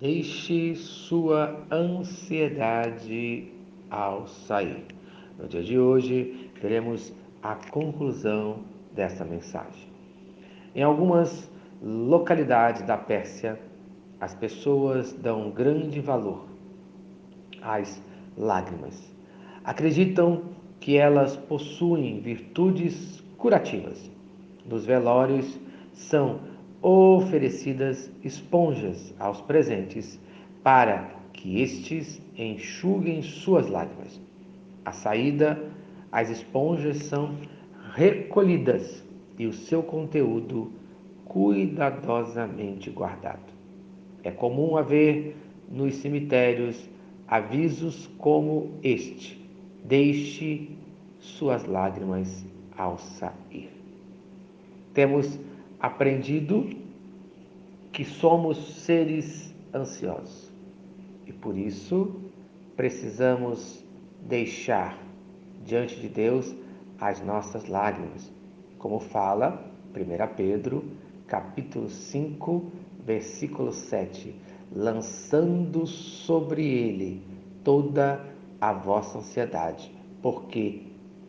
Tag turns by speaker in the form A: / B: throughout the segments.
A: Deixe sua ansiedade ao sair. No dia de hoje, teremos a conclusão dessa mensagem. Em algumas localidades da Pérsia, as pessoas dão grande valor às lágrimas. Acreditam que elas possuem virtudes curativas. Nos velórios são oferecidas esponjas aos presentes para que estes enxuguem suas lágrimas. A saída, as esponjas são recolhidas e o seu conteúdo cuidadosamente guardado. É comum haver nos cemitérios avisos como este: deixe suas lágrimas ao sair. Temos aprendido que somos seres ansiosos e por isso precisamos deixar diante de Deus as nossas lágrimas, como fala 1 Pedro, capítulo 5, versículo 7, lançando sobre ele toda a vossa ansiedade, porque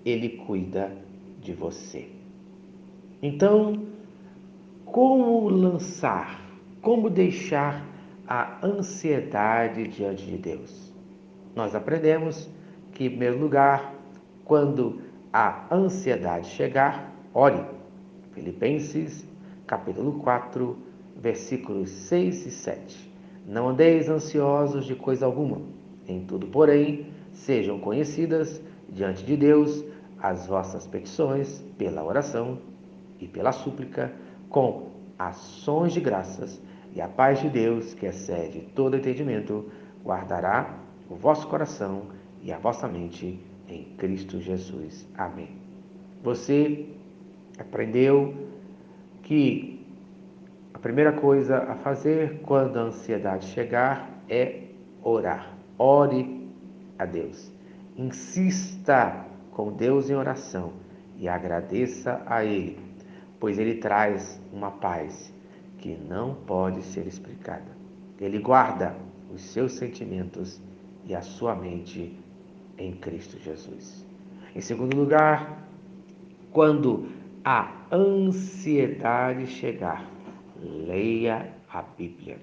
A: ele cuida de você. Então, como lançar, como deixar a ansiedade diante de Deus? Nós aprendemos que, em primeiro lugar, quando a ansiedade chegar, ore. Filipenses, capítulo 4, versículos 6 e 7. Não andeis ansiosos de coisa alguma, em tudo, porém, sejam conhecidas diante de Deus as vossas petições pela oração e pela súplica com ações de graças, e a paz de Deus, que excede todo entendimento, guardará o vosso coração e a vossa mente em Cristo Jesus. Amém. Você aprendeu que a primeira coisa a fazer quando a ansiedade chegar é orar. Ore a Deus. Insista com Deus em oração e agradeça a Ele pois ele traz uma paz que não pode ser explicada. Ele guarda os seus sentimentos e a sua mente em Cristo Jesus. Em segundo lugar, quando a ansiedade chegar, leia a Bíblia.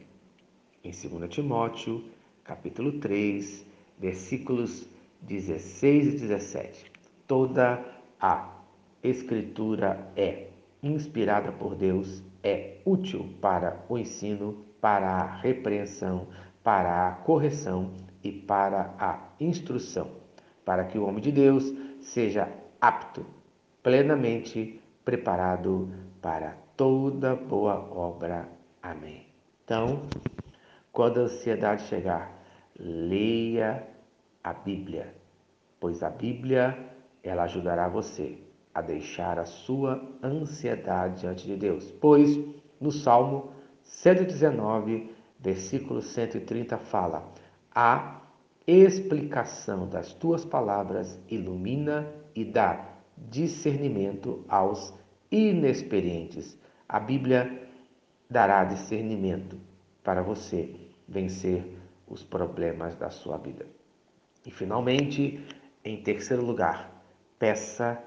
A: Em 2 Timóteo, capítulo 3, versículos 16 e 17. Toda a escritura é inspirada por Deus, é útil para o ensino, para a repreensão, para a correção e para a instrução, para que o homem de Deus seja apto, plenamente preparado para toda boa obra. Amém. Então, quando a ansiedade chegar, leia a Bíblia, pois a Bíblia ela ajudará você a deixar a sua ansiedade diante de Deus. Pois no Salmo 119, versículo 130 fala: A explicação das tuas palavras ilumina e dá discernimento aos inexperientes. A Bíblia dará discernimento para você vencer os problemas da sua vida. E finalmente, em terceiro lugar, peça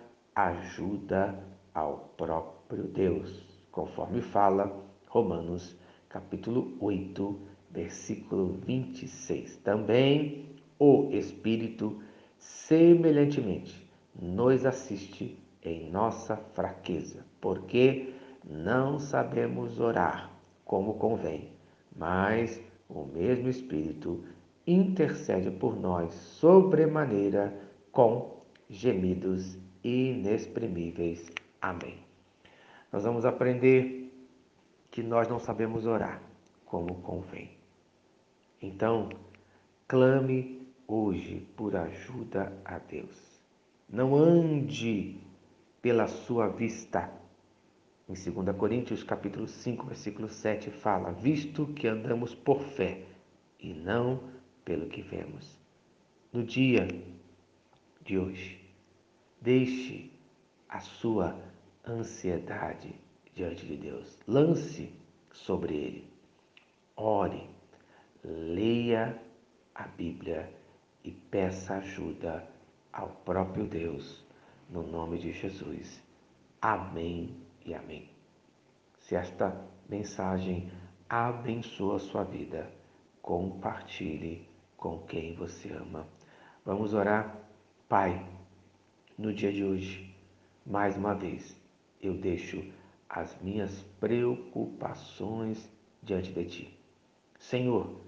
A: ajuda ao próprio Deus, conforme fala Romanos capítulo 8, versículo 26. Também o Espírito, semelhantemente, nos assiste em nossa fraqueza, porque não sabemos orar como convém, mas o mesmo Espírito intercede por nós sobremaneira com gemidos inexprimíveis. Amém. Nós vamos aprender que nós não sabemos orar como convém. Então, clame hoje por ajuda a Deus. Não ande pela sua vista. Em 2 Coríntios capítulo 5, versículo 7 fala: "Visto que andamos por fé e não pelo que vemos". No dia de hoje, Deixe a sua ansiedade diante de Deus. Lance sobre ele. Ore. leia a Bíblia e peça ajuda ao próprio Deus, no nome de Jesus. Amém e amém. Se esta mensagem abençoa a sua vida, compartilhe com quem você ama. Vamos orar? Pai, no dia de hoje, mais uma vez, eu deixo as minhas preocupações diante de ti. Senhor,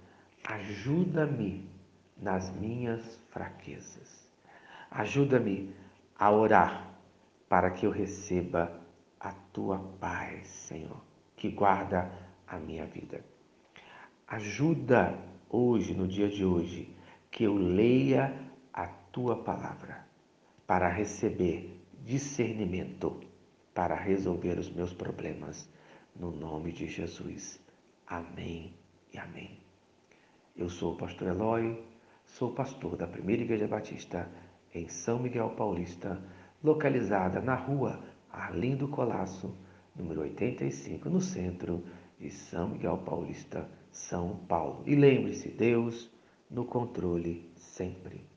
A: ajuda-me nas minhas fraquezas. Ajuda-me a orar para que eu receba a tua paz, Senhor, que guarda a minha vida. Ajuda hoje, no dia de hoje, que eu leia a tua palavra para receber discernimento para resolver os meus problemas. No nome de Jesus. Amém e amém. Eu sou o pastor Eloy, sou pastor da Primeira Igreja Batista em São Miguel Paulista, localizada na rua Arlindo Colasso, número 85, no centro de São Miguel Paulista, São Paulo. E lembre-se, Deus no controle sempre.